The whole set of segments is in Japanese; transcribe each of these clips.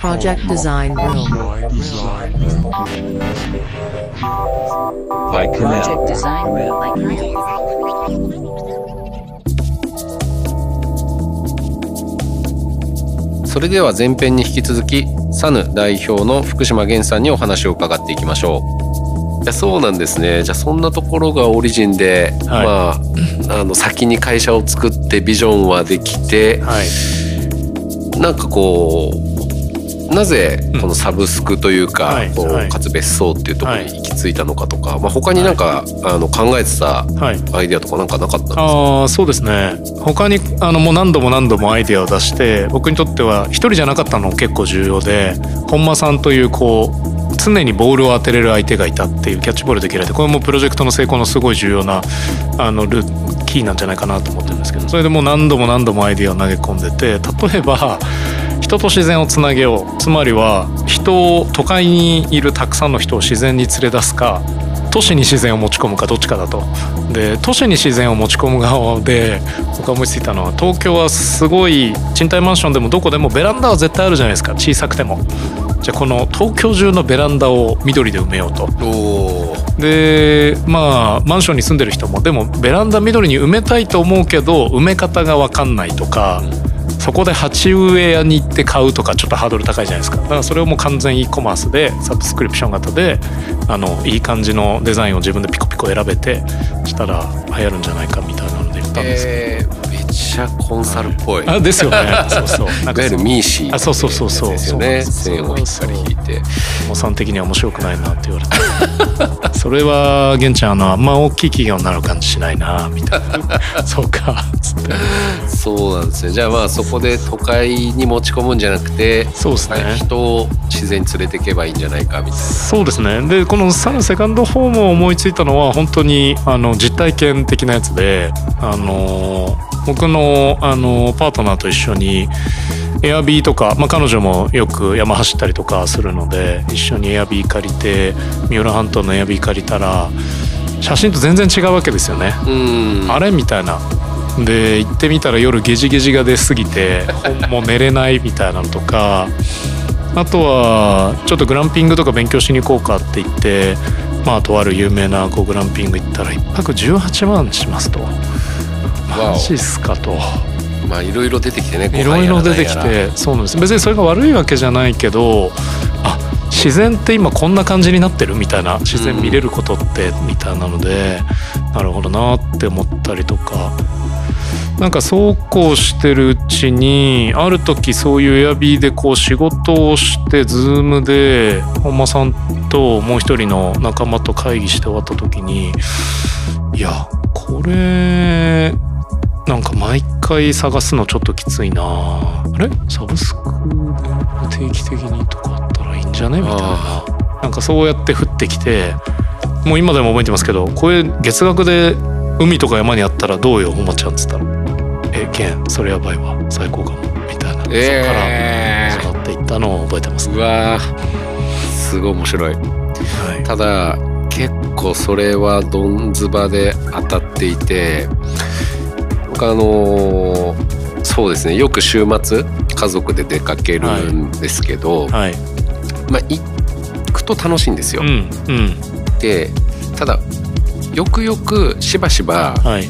Project Design Room. by Canal. Project Design Room. それでは前編に引き続きサヌ代表の福島源さんにお話を伺っていきましょういやそうなんですねじゃあそんなところがオリジンで、まああの先に会社を作ってビジョンはできてはいなんかこうなぜこのサブスクというか、こうはい。はいかつ別荘っていうところに行き着いたのかとか、まあ、他になんか、あの考えてたはい。アイデアとかなんかなかったんですか？ああそうですね。他にあのもう何度も何度もアイデアを出して僕にとっては一人じゃなかったのも結構重要で本間さんというこう常にボールを当てれる相手がいたっていうキャッチボールできる相手。これもプロジェクトの成功のすごい重要なあのルキーなんじゃないかなと思ってるんですけどそれでもう何度も何度もアイデアを投げ込んでて例えば人と自然をつなげよう。つまりは人を都会にいるたくさんの人を自然に連れ出すか都市に自然を持ち込むかどっちかだと。で都市に自然を持ち込む側で僕が思いついたのは東京はすごい賃貸マンションでもどこでもベランダは絶対あるじゃないですか。小さくても。じゃあこの東京中のベランダを緑で埋めようと。でまあマンションに住んでる人も。でもベランダ緑に埋めたいと思うけど埋め方が分かんないとかそこで鉢植え屋に行って買うとかちょっとハードル高いじゃないですか。だからそれをもう完全 e コマースでサブスクリプション型であのいい感じのデザインを自分でピコピコ選べてしたら流行るんじゃないかみたいなので言ったんですけえー、ちゃコンサルっぽい、ど、あですよね。そう そう。いわゆるミーシー。あそうそうそう。そうですよ。ね線を引っ張り引いて。おさん的には面白くないなって言われて。それは玄ちゃんあのあんま大きい企業になる感じしないなみたいな。そうか。つって。そうなんですねじゃあまあそこで都会に持ち込むんじゃなくてそうですね。人を自然に連れていけばいいんじゃないかみたいな。そうですね。でこのサルセカンドホームを思いついたのは本当にあの実体験的なやつであの僕のあのパートナーと一緒にエアビーとか、まあ、彼女もよく山走ったりとかするので一緒にエアビー借りて三浦半島のエアビー借りたら写真と全然違うわけですよね。うんあれみたいな。で行ってみたら夜ゲジゲジが出過ぎてもう寝れないみたいなのとかあとはちょっとグランピングとか勉強しに行こうかって言ってまあとある有名なこうグランピング行ったら1泊18万しますと。わマジっすかと。まあいろいろ出てきてねいろいろ出てきてそうなんです。別にそれが悪いわけじゃないけどあ自然って今こんな感じになってるみたいな自然見れることってみたいなので、なるほどなって思ったりとか。なんかそうこうしてるうちにある時そういうエアビーでこう仕事をしてズームで本間さんともう一人の仲間と会議して終わった時にいやこれなんか毎回探すのちょっときついな。あれ？サブスクで定期的にとかあったらいいんじゃね？みたいな。なんかそうやって降ってきてもう今でも覚えてますけどこれ月額で海とか山にあったらどうよほまちゃんっつったら「えケンそれやばいわ。最高かも」みたいな、えそこから育っていったのを覚えてますうわー。すごい面白い。はい。ただ結構それはどんずばで当たっていて僕あのーそうですね。よく週末家族で出かけるんですけど、はい。まあ行くと楽しいんですよ。うんうん。でただよくよくしばしばはい。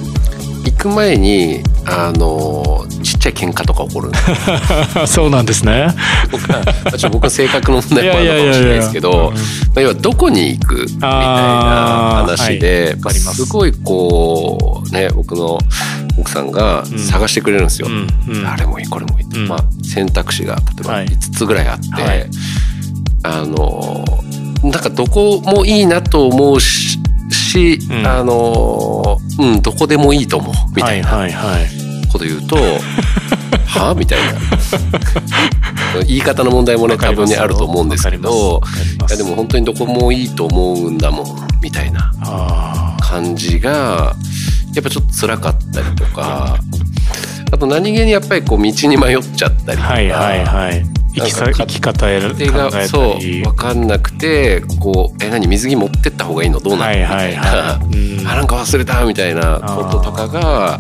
行く前にあのーちっちゃい喧嘩とか起こる そうなんですね。僕はまあちょっと僕の性格の問題もあるのかもしれないですけど要はどこに行くみたいな話で、はいすごいこうね僕の奥さんが探してくれるんですよ。あれもいいこれもいいまあ、選択肢が例えばはい。5つぐらいあって、はい。あのなんかどこもいいなと思うしあのうんどこでもいいと思う。みたいなはいはいはい。こと言うと、はみたいな。言い方の問題もね多分ねあると思うんですけどいやでも本当にどこもいいと思うんだもん。みたいなあ感じがやっぱちょっと辛かったりとか。あと何気にやっぱりこう道に迷っちゃったりとか、ーはいはいはい。生き方へ考手がそうり分かんなくてこうえ何水着持ってった方がいいの？どうなの、はいはいみたいな、あなんか忘れたみたいなこととかが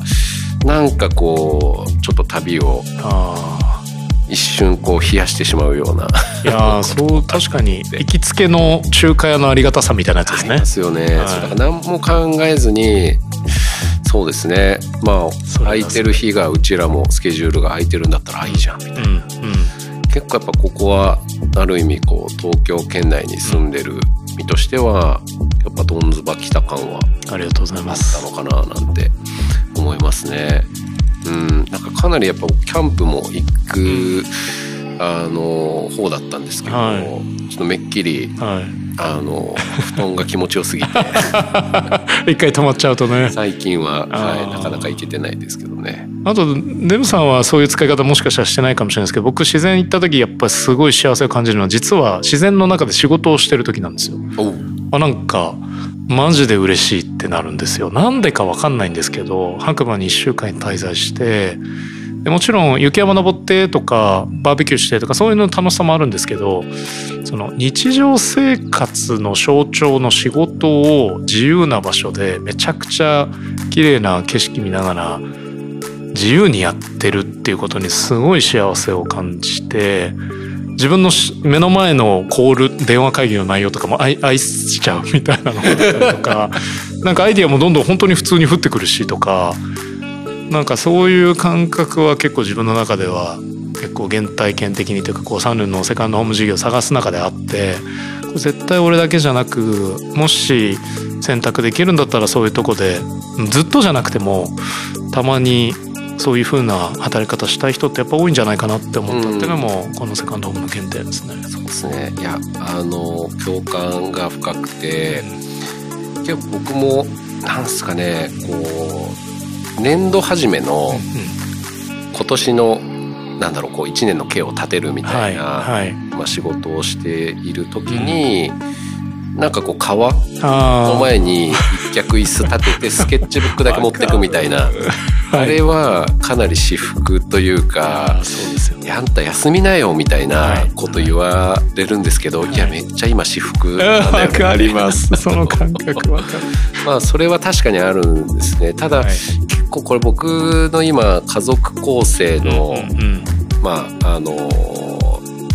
なんかこうちょっと旅をあ一瞬こう冷やしてしまうような。いやーそう確かに 行きつけの中華屋のありがたさみたいなやつですね。すよね。はい。だから何も考えずに。そうですね。まあ空いてる日がうちらもスケジュールが空いてるんだったらあいいじゃんみたいな。うんうん結構やっぱここはある意味こう東京圏内に住んでる身としてはやっぱどんずば来た感はありがとうございます。たのかななんて思いますね。うん、なんかかなりやっぱキャンプも行く、あの方だったんですけど、はちょっとめっきりはあの布団が気持ちよすぎてい。一回止まっちゃうとね。最近は、はい、なかなか行けてないですけどね。あとデブさんはそういう使い方もしかしたらしてないかもしれないですけど僕自然行った時やっぱりすごい幸せを感じるのは実は自然の中で仕事をしてる時なんですよ。あなんかマジで嬉しいってなるんですよ。なんでかわかんないんですけど白馬に1週間滞在してでもちろん雪山登ってとかバーベキューしてとかそういうの楽しさもあるんですけどその日常生活の象徴の仕事を自由な場所でめちゃくちゃ綺麗な景色見ながら自由にやってるっていうことにすごい幸せを感じて自分の目の前のコール電話会議の内容とかも愛愛しちゃうみたいなのとかなんかアイディアもどんどん本当に普通に降ってくるしとかなんかそういう感覚は結構自分の中では結構原体験的にというかこうサンルのセカンドホーム事業を探す中であって絶対俺だけじゃなくもし選択できるんだったらそういうとこでずっとじゃなくてもたまにそういう風な働き方したい人ってやっぱ多いんじゃないかなって思ったっていうのもこのセカンドホームの原点ですね。そうですね。いや、あの、共感が深くて、結構僕も、なんすかね、こう、年度始めの今年の、なんだろう、こう、一年の計を立てるみたはいいな、はい。まあ、仕事をしている時に、なんかこう、川あの前に一脚椅子立てて、スケッチブックだけ持ってくみたいな、あれはかなり私服というか、あんた休みなよみたいなこと言われるんですけど、い、やめっちゃ今私服なんだよわかります。その感覚わかる。まあそれは確かにあるんですね。ただ、はい。結構これ僕の今家族構成の、まああの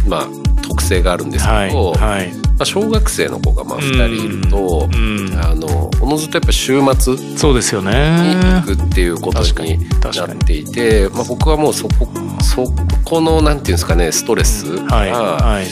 まあ特性があるんですけど、はいはい。まあ、小学生の子がまあ2人いると、うんあのおのずとやっぱ週末にそうですよね。行くっていうことになっていて、まあ、僕はもうそこそこのなんていうんですかねストレスが、はいはい。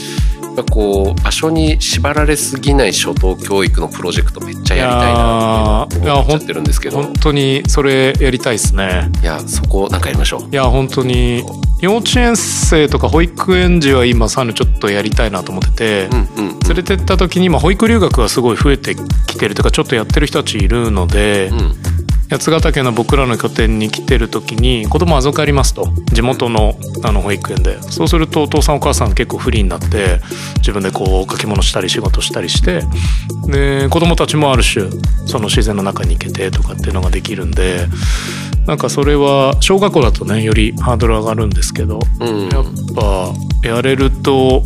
やっぱこう場所に縛られすぎない初等教育のプロジェクトめっちゃやりたいなって思っちゃってるんですけど。本当にそれやりたいですね。いやそこなんかやりましょう。いや本当に幼稚園生とか保育園児は今サヌちょっとやりたいなと思ってて、うんうんうん。連れてった時に今保育留学がすごい増えてきてるとかちょっとやってる人たちいるので、うん八ヶ岳の僕らの拠点に来てる時に子供預かりますと。地元のあの保育園で。そうするとお父さんお母さん結構フリーになって自分でこう書き物したり仕事したりして。で子供たちもある種その自然の中に行けてとかっていうのができるんで。なんかそれは小学校だとねよりハードル上がるんですけど。うん。やっぱやれると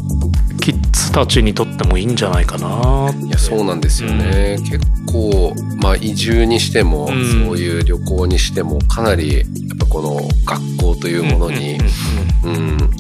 たちにとってもいいんじゃないかな。いやそうなんですよね、結構まあ移住にしても、うん。そういう旅行にしてもかなりやっぱこの学校というものに、うんうんうんうん。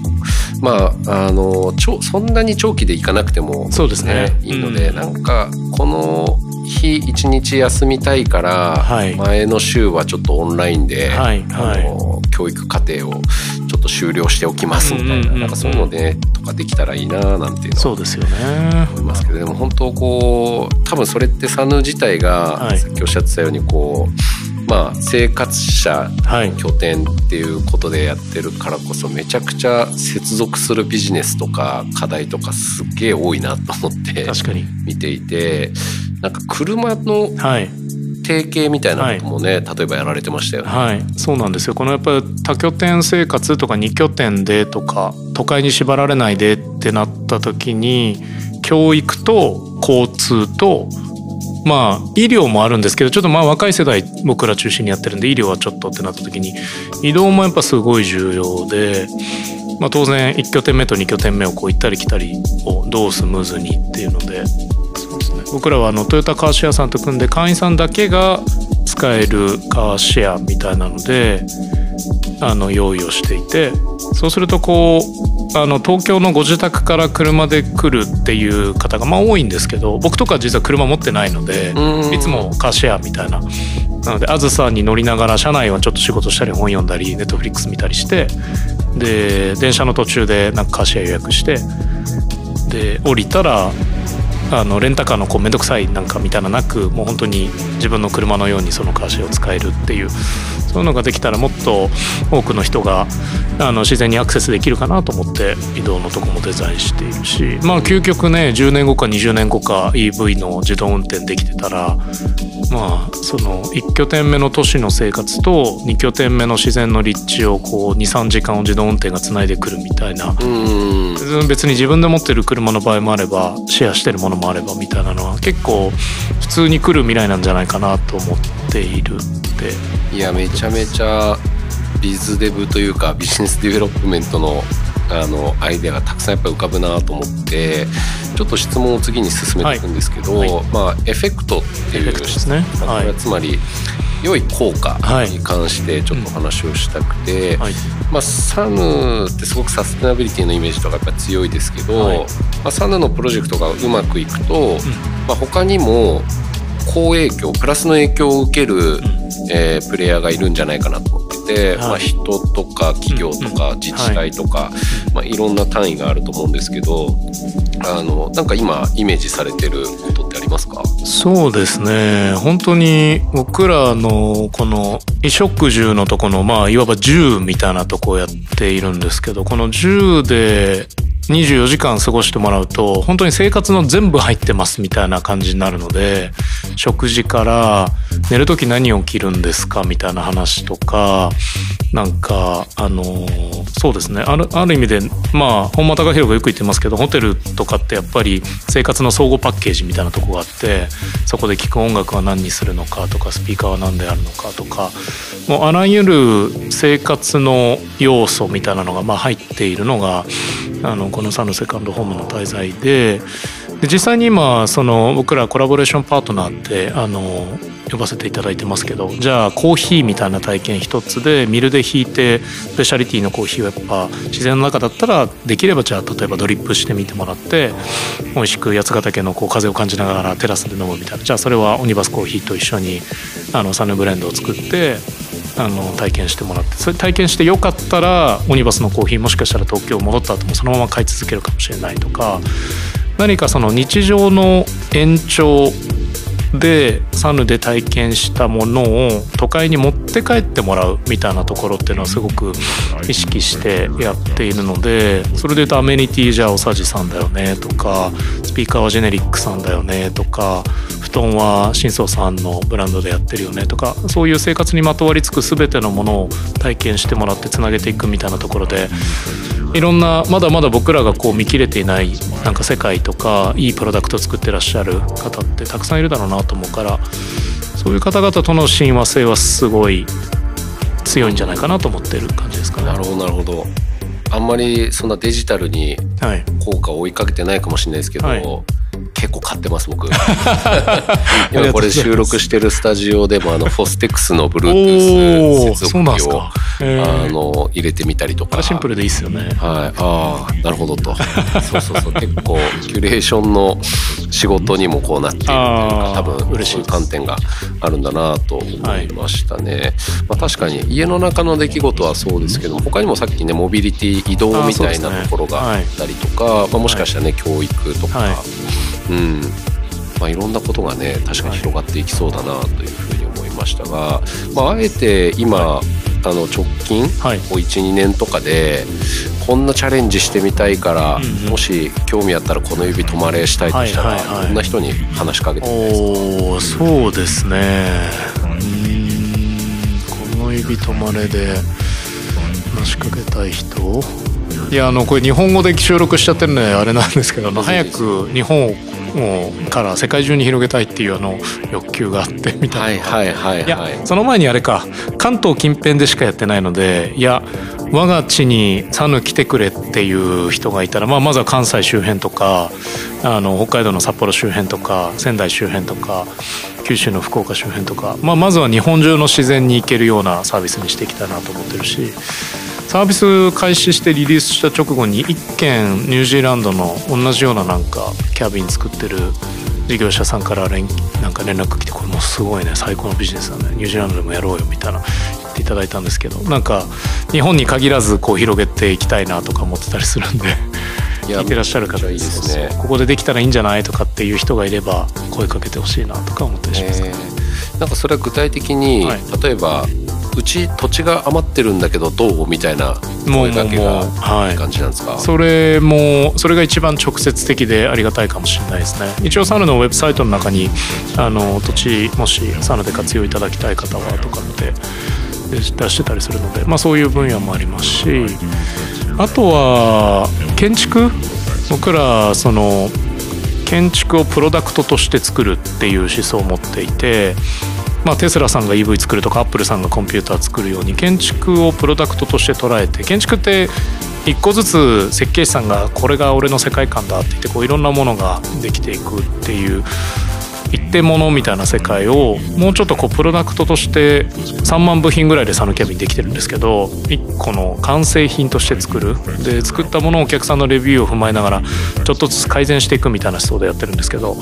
まああのちょそんなに長期で行かなくても、そうですね。いいので、うん。なんかこの日一日休みたいから、はい前の週はちょっとオンラインで、はいはいあの教育課程をちょっと終了しておきますみたいな,、なんかそういうので、とかできたらいいななんていうのはそうですよね。思いますけどでも本当こう多分それってサヌ自体が、はいさっきおっしゃってたようにこうまあ生活者はい。拠点っていうことでやってるからこそめちゃくちゃ接続するビジネスとか課題とかすっげえ多いなと思って確かに。見ていてなんか車のはい。提携みたいなこともね、例えばやられてましたよね。はい。そうなんですよ。このやっぱり多拠点生活とか二拠点でとか都会に縛られないでってなった時に教育と交通とまあ医療もあるんですけどちょっとまあ若い世代僕ら中心にやってるんで医療はちょっとってなった時に移動もやっぱすごい重要で、まあ、当然1拠点目と2拠点目をこう行ったり来たりをどうスムーズにっていうので僕らはあのトヨタカーシェアさんと組んで会員さんだけが使えるカーシェアみたいなのであの用意をしていてそうするとこうあの東京のご自宅から車で来るっていう方がまあ多いんですけど僕とか実は車持ってないのでうんいつもカーシェアみたいな。なのであずさに乗りながら車内はちょっと仕事したり本読んだりネットフリックス見たりしてで電車の途中でなんかカーシェア予約してで降りたらあのレンタカーのこう面倒くさいなんかみたいななくもう本当に自分の車のようにそのカーシェアを使えるっていうそういうのができたらもっと多くの人があの自然にアクセスできるかなと思って移動のとこもデザインしているしまあ究極ね10年後か20年後か EV の自動運転できてたらまあその1拠点目の都市の生活と2拠点目の自然の立地をこう23時間を自動運転がつないでくるみたいなうん。別に自分で持ってる車の場合もあればシェアしてるものもあればみたいなのは結構普通に来る未来なんじゃないかなと思っているって。いやめちゃめちゃ biz dev というか business development のあのアイデアがたくさんやっぱり浮かぶなと思ってちょっと質問を次に進めていくんですけど、はい。はい。まあエフェクトっていうですね。はい。れはつまり良い効果に関してちょっとお話をしたくて、はい。まあ、サヌってすごくサステナビリティのイメージとかやっぱ強いですけど、はい。まあ、サヌのプロジェクトがうまくいくと、まあ、他にも好影響プラスの影響を受ける、えープレイヤーがいるんじゃないかなと思ってて、はい。まあ、人とか企業とかうん自治体とか、い。まあ、いろんな単位があると思うんですけどあのなんか今イメージされてることってありますか？そうですね。本当に僕らのこの衣食住のとこのまあいわば銃みたいなとこをやっているんですけどこの銃で24時間過ごしてもらうと本当に生活の全部入ってますみたいな感じになるので食事から寝る時何を着るんですか？みたいな話とかなんかあのそうですね。あるある意味でまあ本間隆弘がよく言ってますけどホテルとかってやっぱり生活の総合パッケージみたいなとこがあってそこで聴く音楽は何にするのかとかスピーカーは何であるのかとかもうあらゆる生活の要素みたいなのがまあ入っているのがあのこのサンのセカンドホームの滞在でで実際に今その僕らコラボレーションパートナーってあの呼ばせていただいてますけどじゃあコーヒーみたいな体験一つでミルで引いてスペシャリティのコーヒーをやっぱ自然の中だったらできればじゃあ例えばドリップしてみてもらって美味しく八ヶ岳のこう風を感じながらテラスで飲むみたいな。じゃあそれはオニバスコーヒーと一緒にあのサヌブレンドを作ってあの体験してもらってそれ体験してよかったらオニバスのコーヒーもしかしたら東京戻った後もそのまま買い続けるかもしれないとか何かその日常の延長でサヌで体験したものを都会に持って帰ってもらうみたいなところっていうのはすごく意識してやっているのでそれで言うとアメニティじゃあおさじさんだよねとかスピーカーはジェネリックさんだよねとか布団は新装さんのブランドでやってるよねとかそういう生活にまとわりつく全てのものを体験してもらってつなげていくみたいなところでいろんなまだまだ僕らがこう見切れていないなんか世界とかいいプロダクトを作ってらっしゃる方ってたくさんいるだろうなと思うからそういう方々との親和性はすごい強いんじゃないかなと思ってる感じですかね。なるほどなるほど。あんまりそんなデジタルにはい、効果を追いかけてないかもしれないですけど、はい結構買ってます僕。今これ収録してるスタジオでもあのフォステックスのお Bluetooth お接続機をあーの入れてみたりとか。シンプルでいいですよね。はい、ああなるほどと。そうそうそう。結構キュレーションの仕事にもこうなっているというか多分嬉しい観点があるんだなと思いましたね、まあ、確かに家の中の出来事はそうですけども他にもさっきねモビリティ移動みたいなところがあったりとか、まあ、もしかしたらね、教育とか、はいうん。まあ、いろんなことがね確かに広がっていきそうだなというふうに思いましたが、まあ、あえて今、あの直近はい。12年とかでこんなチャレンジしてみたいから、うんうん。もし興味あったらこの指止まれしたいとしたら、はいはいはい。どんな人に話しかけておおそうですね。うーん。この指止まれで話しかけたい人？いやあのこれ日本語で収録しちゃってるんであれなんですけど早く日本をから世界中に広げたいっていうあの欲求があってみたいな。いはいはいい。やはいその前にあれか。関東近辺でしかやってないのでいや我が地にサヌ来てくれっていう人がいたら、まあ、まずは関西周辺とかあの北海道の札幌周辺とか仙台周辺とか九州の福岡周辺とか、まあ、まずは日本中の自然に行けるようなサービスにしていきたいなと思ってるしサービス開始してリリースした直後に一件ニュージーランドの同じようななんかキャビン作ってる事業者さんから連なんか連絡来てこれもうすごいね最高のビジネスだねニュージーランドでもやろうよみたいな言っていただいたんですけどなんか日本に限らずこう広げていきたいなとか思ってたりするんで聞いてらっしゃる方いいですね。ここでできたらいいんじゃないとかっていう人がいれば声かけてほしいなとか思ったりします、ね、なんかそれは具体的に、はい、例えばうち土地が余ってるんだけどどう？みたいな声かけがいい。感じなんですか、はい、それもそれが一番直接的でありがたいかもしれないですね。一応サヌのウェブサイトの中にあの土地もしサヌで活用いただきたい方はとかって出してたりするので、まあ、そういう分野もありますしあとは建築？僕らその建築をプロダクトとして作るっていう思想を持っていてまあ、テスラさんが EV 作るとかアップルさんがコンピューター作るように建築をプロダクトとして捉えて建築って一個ずつ設計士さんがこれが俺の世界観だって言ってこういろんなものができていくっていう一点物みたいな世界をもうちょっとこうプロダクトとして3万部品ぐらいでサヌキャビンできてるんですけど1個の完成品として作る。で作ったものをお客さんのレビューを踏まえながらちょっとずつ改善していくみたいな思想でやってるんですけど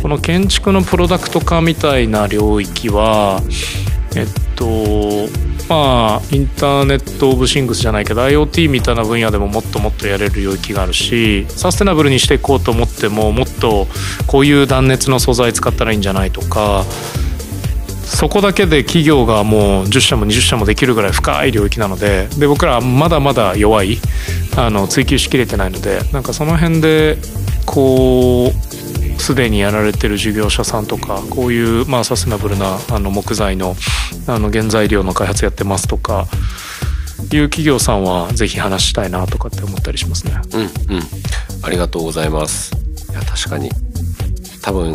この建築のプロダクト化みたいな領域はえっとまあインターネット・オブ・シングスじゃないけど IoT みたいな分野でももっともっとやれる領域があるしサステナブルにしていこうと思ってももっとこういう断熱の素材使ったらいいんじゃないとかそこだけで企業がもう10社も20社もできるぐらい深い領域なのでで僕らはまだまだ弱いあの追求しきれてないのでなんかその辺でこうすでにやられてる事業者さんとかこういうまあサステナブルなあの木材のあの原材料の開発やってますとかいう企業さんはぜひ話したいなとかって思ったりしますね。うんうん、ありがとうございます。いや確かに多分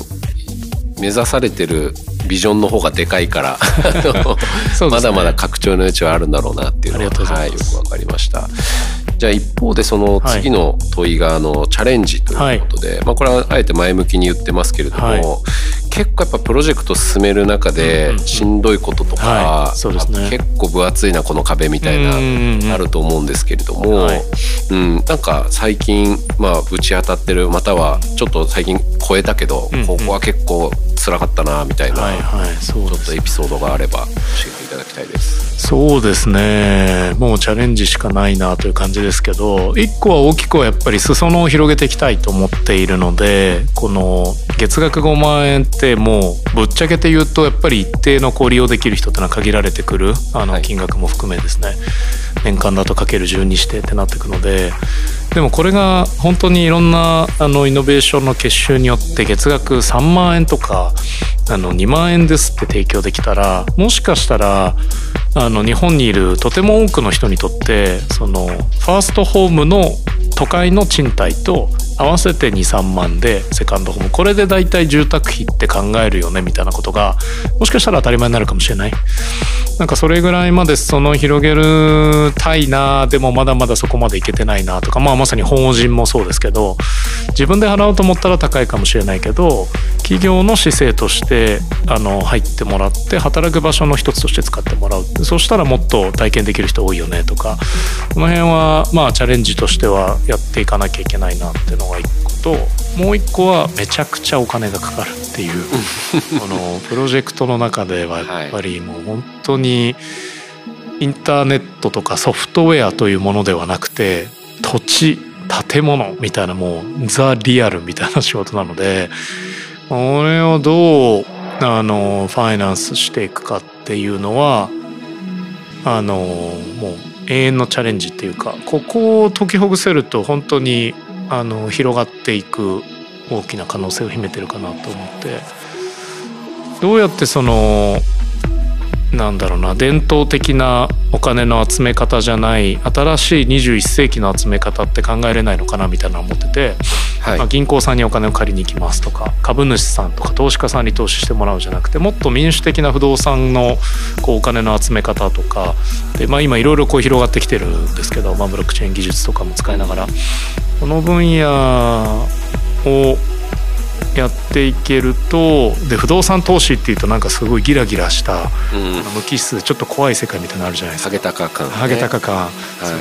目指されてるビジョンの方がでかいから ね、まだまだ拡張の余地はあるんだろうなっていうのは、はい、よくわかりました。じゃあ一方でその次の問いがあのチャレンジということで、はい、まあこれはあえて前向きに言ってますけれども、はい、結構やっぱプロジェクト進める中でしんどいこととか、結構分厚いなこの壁みたいなあると思うんですけれども、うん、なんか最近まあぶち当たってるまたはちょっと最近超えたけど、ここは結構辛かったなみたいな、はいはい、ちょっとエピソードがあれば教えていただきたいです。そうですね。もうチャレンジしかないなという感じですけど一個は大きくはやっぱり裾野を広げていきたいと思っているのでこの月額5万円ってもうぶっちゃけて言うとやっぱり一定のこう利用できる人ってのは限られてくるあの金額も含めですね、はい、年間だとかける12してってなっていくので。でもこれが本当にいろんなあのイノベーションの結集によって月額3万円とかあの2万円ですって提供できたらもしかしたらあの日本にいるとても多くの人にとってそのファーストホームの都会の賃貸と合わせて23万でセカンドホーム。これで大体住宅費って考えるよねみたいなことがもしかしたら当たり前になるかもしれない。なんかそれぐらいまでその広げるたいなでもまだまだそこまでいけてないなとかまあまさに法人もそうですけど自分で払おうと思ったら高いかもしれないけど企業の姿勢としてあの入ってもらって働く場所の一つとして使ってもらう。そしたらもっと体験できる人多いよねとか。この辺はまあチャレンジとしてはやっていかなきゃいけないなっていうのが一個ともう一個はめちゃくちゃお金がかかるっていうこのプロジェクトの中ではやっぱりもう本当にインターネットとかソフトウェアというものではなくて土地建物みたいなもうザ・リアルみたいな仕事なのでこれをどうあのファイナンスしていくかっていうのはあのもう永遠のチャレンジっていうかここを解きほぐせると本当にあの広がっていく大きな可能性を秘めてるかなと思って。どうやってそのなんだろうな伝統的なお金の集め方じゃない新しい21世紀の集め方って考えれないのかなみたいな思っててはい。まあ、銀行さんにお金を借りに行きますとか株主さんとか投資家さんに投資してもらうじゃなくてもっと民主的な不動産のこうお金の集め方とかで、まあ、今いろいろこう広がってきてるんですけど、まあ、ブロックチェーン技術とかも使いながらこの分野をやっていけるとで不動産投資っていうとなんかすごいギラギラしたうん。無機質でちょっと怖い世界みたいなのあるじゃないですか。ハゲタカ感、ね、ハゲタカ感、は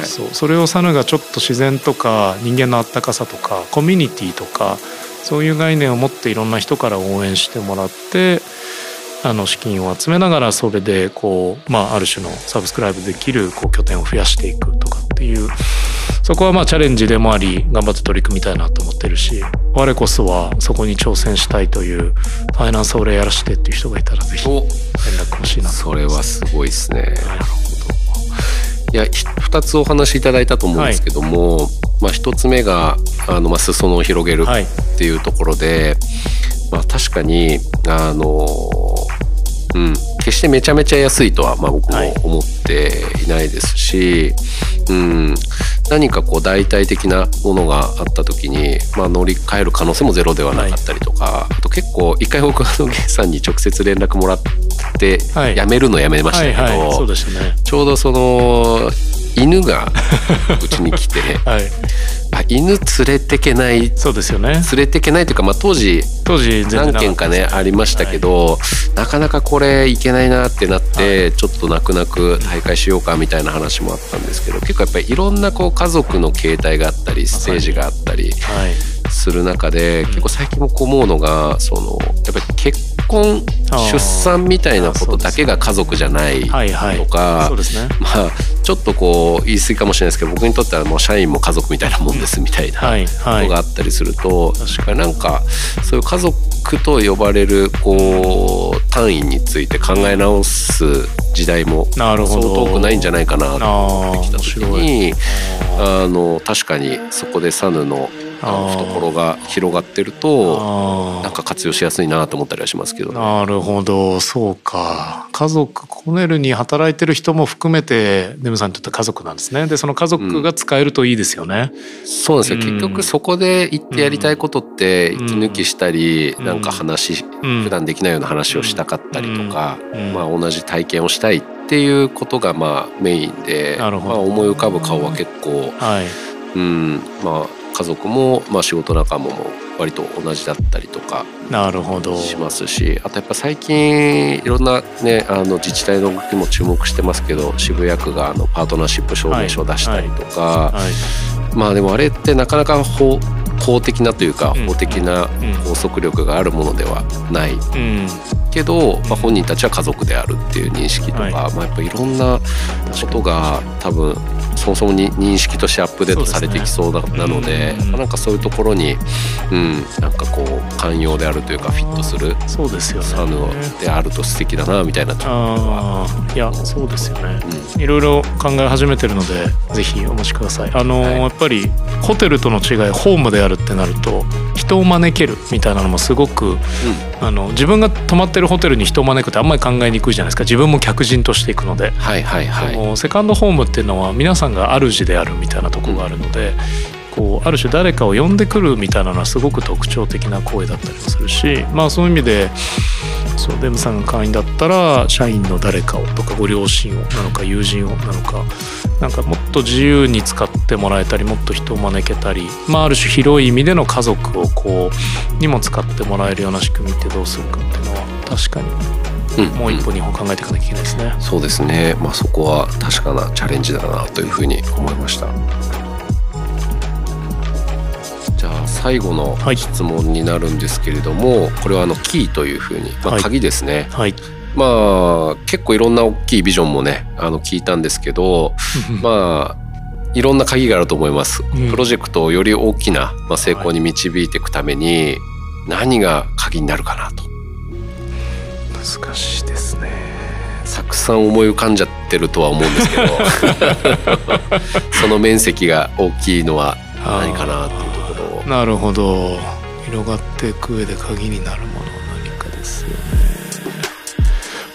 い。そうそう。それをサヌがちょっと自然とか人間のあったかさとかコミュニティとかそういう概念を持っていろんな人から応援してもらってあの資金を集めながらそれでこう、まあ、ある種のサブスクライブできるこう拠点を増やしていくとかっていうそこはまあチャレンジでもあり頑張って取り組みたいなと思ってるし我こそはそこに挑戦したいというファイナンスを俺やらしてっていう人がいたらぜひ連お絡欲しいなとそれはすごいですね。なるほいやひ2つお話しいただいたと思うんですけども、まあ、1つ目があの、まあ、裾野を広げるどはい。っていうところで、まあ、確かにあの、うん、決してめちゃめちゃ安いとは、まあ、僕もはい。思っていないですし、うん、何かこう代替的なものがあった時に、まあ、乗り換える可能性もゼロではなかったりとか、あと結構一回僕あのゲンさんに直接連絡もらって、はい。やめるのやめましたけど、ちょうどその犬がうちに来て はいあ犬連れてけない。そうですよね。連れてけないというか、まあ、当時当時何件かねありましたけど、なかなかこれいけないなってなって、ちょっと泣く泣く大会しようかみたいな話もあったんですけど結構やっぱりいろんなこう家族の形態があったりステージがあったりはい。する中で結構最近もこう思うのがそのやっぱり結婚あー出産みたいなことだけが家族じゃないはいはい。とかまあちょっとこう言い過ぎかもしれないですけど僕にとってはもう社員も家族みたいなもんですみたいなことがあったりすると、確かなんかそういう家族と呼ばれるこう単位について考え直す時代もそう遠くないんじゃないかなと思ってきた時にあの確かにそこでサヌの懐が広がってるとあなんか活用しやすいなと思ったりはしますけどね。なるほど。そうか。家族コネルに働いてる人も含めてネムさんにとって家族なんですね。でその家族が使えるといいですよね、そうなんですよ、うん。結局そこで行ってやりたいことってうん。息抜きしたり、うん。なんか話、うん。普段できないような話をしたかったりとか、うん。まあ、同じ体験をしたいっていうことがまあメインで、まあ、思い浮かぶ顔は結構、はい。うん。まあ、家族も、まあ、仕事仲間も割と同じだったりとかなるほど。しますしあとやっぱ最近いろんな、ね、あの自治体の動きも注目してますけど渋谷区があのパートナーシップ証明書を出したりとか。はい。まあでもあれってなかなか法公的なというかうん。法的なうん。拘束力があるものではないうんけど、まあ、本人たちは家族であるっていう認識とか、はい。まあ、やっぱいろんなことが多分そもそもに認識としてアップデートされてきそうなのでなんかそういうところに、うん、なんかこう寛容であるというかフィットするそうですよね。サヌであると素敵だなみたいなああいやそうですよね。うん。いろいろ考え始めてるのでぜひお待ちください。あのーはい。やっぱりホテルとの違いホームであるってなると人を招けるみたいなのもすごくあの自分が泊まってるホテルに人を招くってあんまり考えにくいじゃないですか。自分も客人としていくので、はいはいはい。セカンドホームっていうのは皆さんが主であるみたいなとこがあるので、こうある種誰かを呼んでくるみたいなのはすごく特徴的な行為だったりもするしまあそういう意味でそうデムさんが会員だったら社員の誰かをとかご両親をなのか友人をなのかなんかもっと自由に使ってもらえたりもっと人を招けたり、まあ、ある種広い意味での家族をこうにも使ってもらえるような仕組みってどうするかっていうのは確かにもう一歩二歩考えていかなきゃいけないですね。そうですね、まあ、そこは確かなチャレンジだなというふうに思いました。じゃあ最後のはい。質問になるんですけれども、これはあのキーというふうに、まあ、はい。鍵ですね、はい、まあ結構いろんな大きいビジョンもねあの聞いたんですけどまあいろんな鍵があると思います、ん。プロジェクトをより大きな、まあ、成功に導いていくために何が鍵になるかなと難しいですね。たくさん思い浮かんじゃってるとは思うんですけど その面積が大きいのは何かなっていうところを。なるほど。広がっていく上で鍵になるものは何かですよね。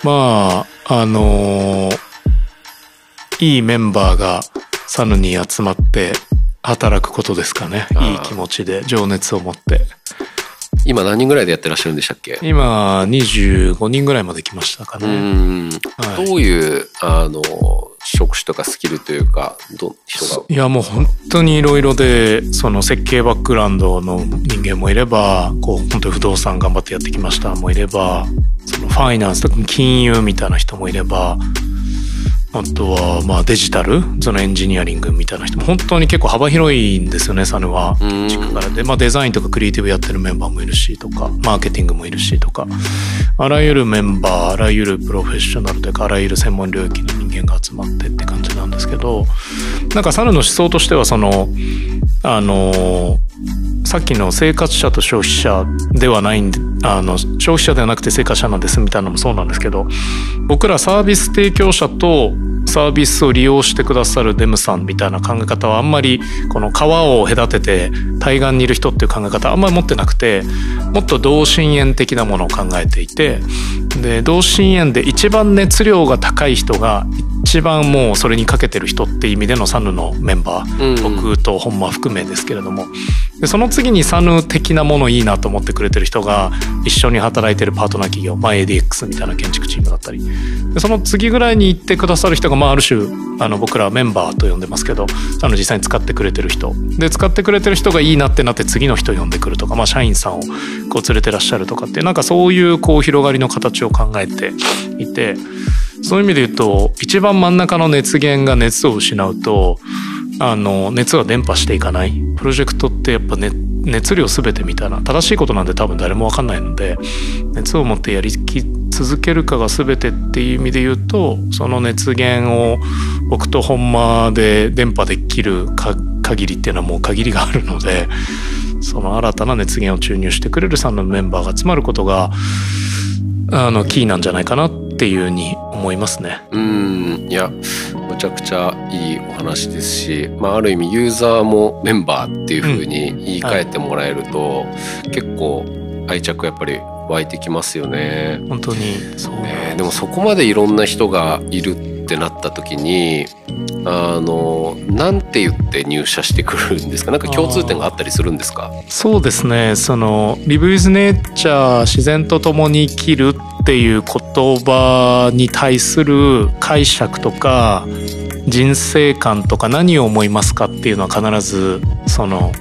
まああのいいメンバーがサヌに集まって働くことですかね。いい気持ちで情熱を持って今何人ぐらいでやってらっしゃるんでしたっけ？今25人ぐらいまで来ましたかうね、ん。はい。どういうあの職種とかスキルというかど人が？いやもう本当にいろいろでその設計バックグラウンドの人間もいればこう本当に不動産頑張ってやってきましたもいればそのファイナンスとか金融みたいな人もいればあとはまあデジタル？そのエンジニアリングみたいな人も。本当に結構幅広いんですよねサヌは。うん。地区からで、まあ、デザインとかクリエイティブやってるメンバーもいるしとかマーケティングもいるしとか。あらゆるメンバーあらゆるプロフェッショナルというかあらゆる専門領域の人間が集まってって感じなんですけど。なんかサヌの思想としてはそのあのさっきの生活者と消費者ではないんであの消費者ではなくて生活者なんですみたいなのもそうなんですけど僕らサービス提供者とサービスを利用してくださるデムさんみたいな考え方はあんまりこの川を隔てて対岸にいる人っていう考え方あんまり持ってなくてもっと同心円的なものを考えていてで同心円で一番熱量が高い人が一番もうそれにかけてる人っていう意味でのサヌのメンバー、うん。僕と本間含めですけれどもでその次にサヌ的なものいいなと思ってくれてる人が一緒に働いてるパートナー企業、まあ、ADX みたいな建築チームだったり。でその次ぐらいに行ってくださる人が、まあ、ある種あの僕らはメンバーと呼んでますけどサヌ実際に使ってくれてる人。で使ってくれてる人がいいなってなって次の人呼んでくるとか、まあ、社員さんをこう連れてらっしゃるとかってなんかそういうこう広がりの形を考えていてそういう意味で言うと一番真ん中の熱源が熱を失うとあの熱が伝播していかない。プロジェクトってやっぱ、ね、熱量全てみたいな正しいことなんて多分誰も分かんないので熱を持ってやりき続けるかが全てっていう意味で言うとその熱源を僕と本間で伝播できるか限りっていうのはもう限りがあるのでその新たな熱源を注入してくれる3のメンバーが集まることがあのキーなんじゃないかなっていうふうに思いますね。うん。いやむちゃくちゃいいお話ですし、まあ、ある意味ユーザーもメンバーっていう風に言い換えてもらえると、結構愛着やっぱり湧いてきますよね。本当にそう、ねでもそこまでいろんな人がいるってなった時にあのなんて言って入社してくるんですか？なんか共通点があったりするんですか？そうですね。その「リブ・イズ・ネイチャー自然と共に生きる」っていう言葉に対する解釈とか人生観とか何を思いますかっていうのは必ずその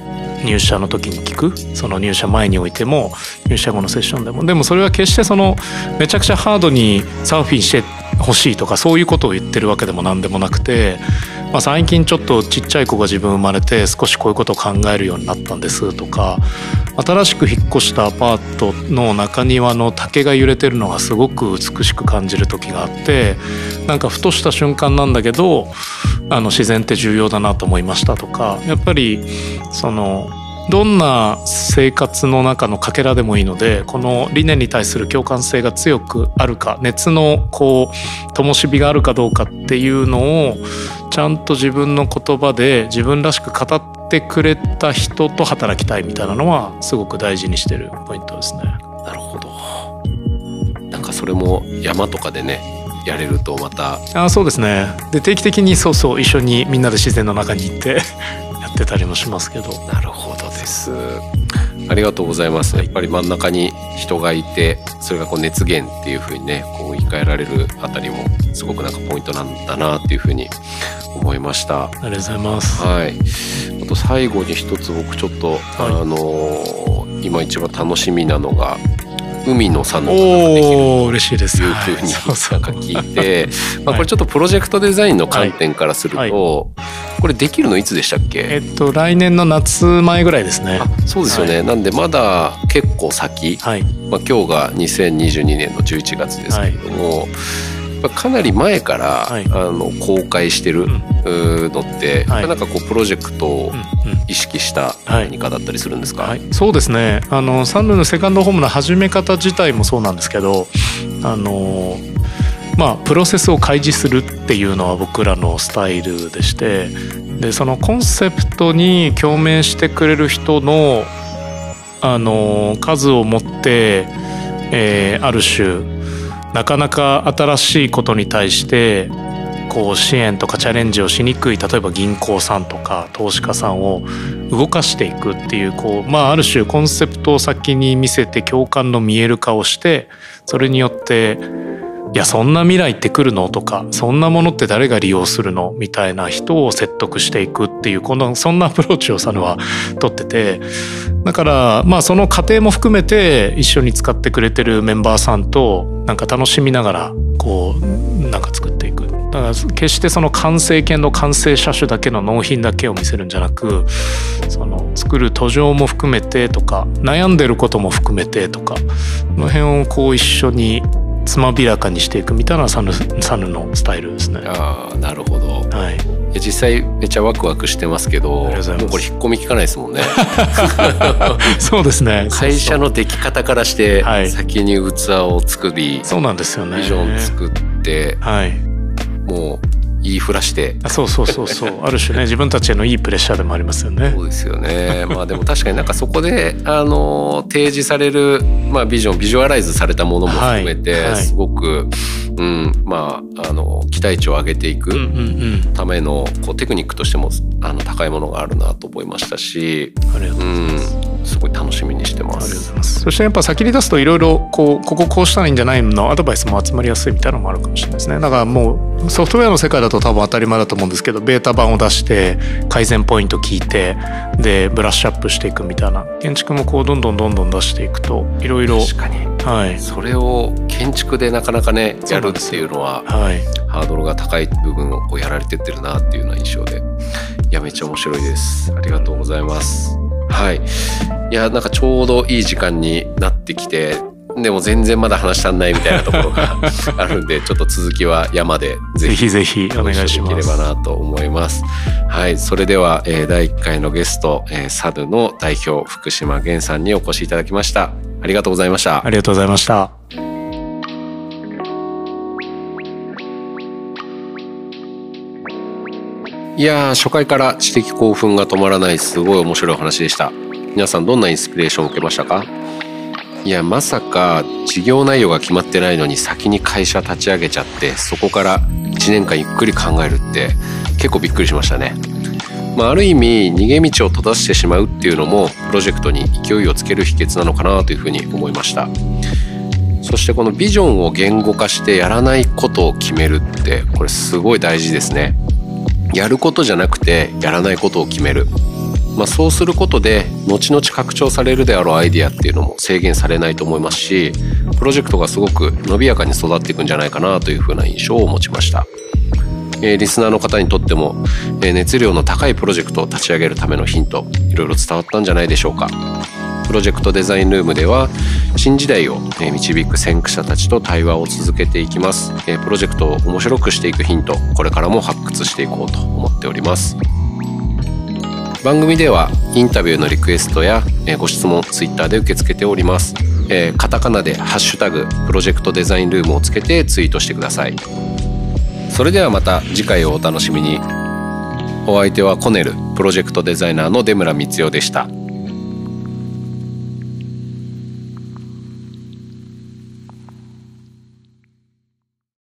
入社の時に聞く。その入社前においても入社後のセッションでも。でもそれは決してそのめちゃくちゃハードにサーフィンしてほしいとかそういうことを言ってるわけでも何でもなくて、まあ、最近ちょっとちっちゃい子が自分生まれて少しこういうことを考えるようになったんですとか新しく引っ越したアパートの中庭の竹が揺れてるのがすごく美しく感じる時があってなんかふとした瞬間なんだけどあの自然って重要だなと思いましたとかやっぱりそのどんな生活の中のかけらでもいいのでこの理念に対する共感性が強くあるか熱のこう灯火があるかどうかっていうのをちゃんと自分の言葉で自分らしく語ってくれた人と働きたいみたいなのはすごく大事にしてるポイントですね。なるほど。なんかそれも山とかでねやれるとまたあそうですね。で定期的にそうそう一緒にみんなで自然の中に行って やってたりもしますけど。なるほどです。ありがとうございます。やっぱり真ん中に人がいてそれがこう熱源っていう風にねこう言い換えられるあたりもすごくなんかポイントなんだなっていう風に思いました。ありがとうございます。はい。あと最後に一つ僕ちょっと、あのー今一番楽しみなのが海の産能ができる嬉しいです。というふうになんか聞いて、まあこれちょっとプロジェクトデザインの観点からすると、はい。これできるのいつでしたっけ？えっと来年の夏前ぐらいですね。あそうですよね、なんでまだ結構先、はい。まあ、今日が2022年の11月ですけれども、やっぱかなり前から、はい。あの公開してるのって、はい。なんかこうプロジェクトを意識したはい。何かだったりするんですか、はい、そうですね。あのサンルのセカンドホームの始め方自体もそうなんですけどあのまあプロセスを開示するっていうのは僕らのスタイルでしてでそのコンセプトに共鳴してくれる人のあの数を持って、えーある種なかなか新しいことに対してこう支援とかチャレンジをしにくい例えば銀行さんとか投資家さんを動かしていくっていうこう、まあ、ある種コンセプトを先に見せて共感の見える化をしてそれによっていやそんな未来って来るの？とかそんなものって誰が利用するの？みたいな人を説得していくっていうこのそんなアプローチをサヌは取っててだからまあその過程も含めて一緒に使ってくれてるメンバーさんとなんか楽しみながらこうなんか作っていく。だから決してその完成形の完成車種だけの納品だけを見せるんじゃなくその作る途上も含めてとか悩んでることも含めてとかこの辺をこう一緒につまびらかにしていくみたいなサヌサヌのスタイルですね。ああなるほどはい、実際めっちゃワクワクしてますけどもうこれ引っ込み効かないですもんね そうですね。会社の出来方からしてはい先に器を作り、そうなんですよね。ビジョン作ってはい。もう言いふらしてあそうそうそうそう。ある種ね自分たちへのいいプレッシャーでもありますよねそ。うですよね。まあでも確かになんかそこであの提示されるまあビジョンビジュアライズされたものも含めて、はいはいすごくうんまああの期待値を上げていく。ためのこうテクニックとしてもあの高いものがあるなと思いましたし、ありがとうございます。うんすごい楽しみにしてまありがとうごすざい。ます。そしてやっぱ先に出すといろいろこうこここうしたらいいんじゃないの？アドバイスも集まりやすいみたいなのもあるかもしれないですね。だからもうソフトウェアの世界だと多分当たり前だと思うんですけどベータ版を出して改善ポイント聞いてでブラッシュアップしていくみたいな建築もこうどんどんどんどん出していくといろいろ確かにはいそれを建築でなかなかねやるっていうのははいハードルが高い部分をこうやられてってるなっていうような印象でいやめっちゃ面白いですありがとうございますはいいやなんかちょうどいい時間になってきてでも全然まだ話し足んないみたいなところがあるんで ちょっと続きは山でぜぜひひぜひお願いしまご一緒できればす。なと思います。はい、それでは、えー第1回のゲスト、えー、サドの代表福島源さんにお越しいただきました。ありがとうございました。ありがとうございました。いやー初回から知的興奮が止まらないすごい面白い話でした。皆さんどんなインスピレーションを受けましたか？いやまさか事業内容が決まってないのに先に会社立ち上げちゃってそこから1年間ゆっくり考えるって結構びっくりしましたね。まあ、ある意味逃げ道を閉ざしてしまうっていうのもプロジェクトに勢いをつける秘訣なのかなというふうに思いました。そしてこのビジョンを言語化してやらないことを決めるってこれすごい大事ですね。やることじゃなくてやらないことを決める、まあ、そうすることで後々拡張されるであろうアイディアっていうのも制限されないと思いますしプロジェクトがすごく伸びやかに育っていくんじゃないかなというふうな印象を持ちました、えーリスナーの方にとっても、えー熱量の高いプロジェクトを立ち上げるためのヒントいろいろ伝わったんじゃないでしょうか。プロジェクトデザインルームでは新時代を導く先駆者たちと対話を続けていきます。プロジェクトを面白くしていくヒントこれからも発掘していこうと思っております。番組ではインタビューのリクエストやご質問ツイッターで受け付けております。えカタカナでハッシュタグプロジェクトデザインルームをつけてツイートしてください。それではまた次回をお楽しみに。お相手はコネルプロジェクトデザイナーの出村光代でした。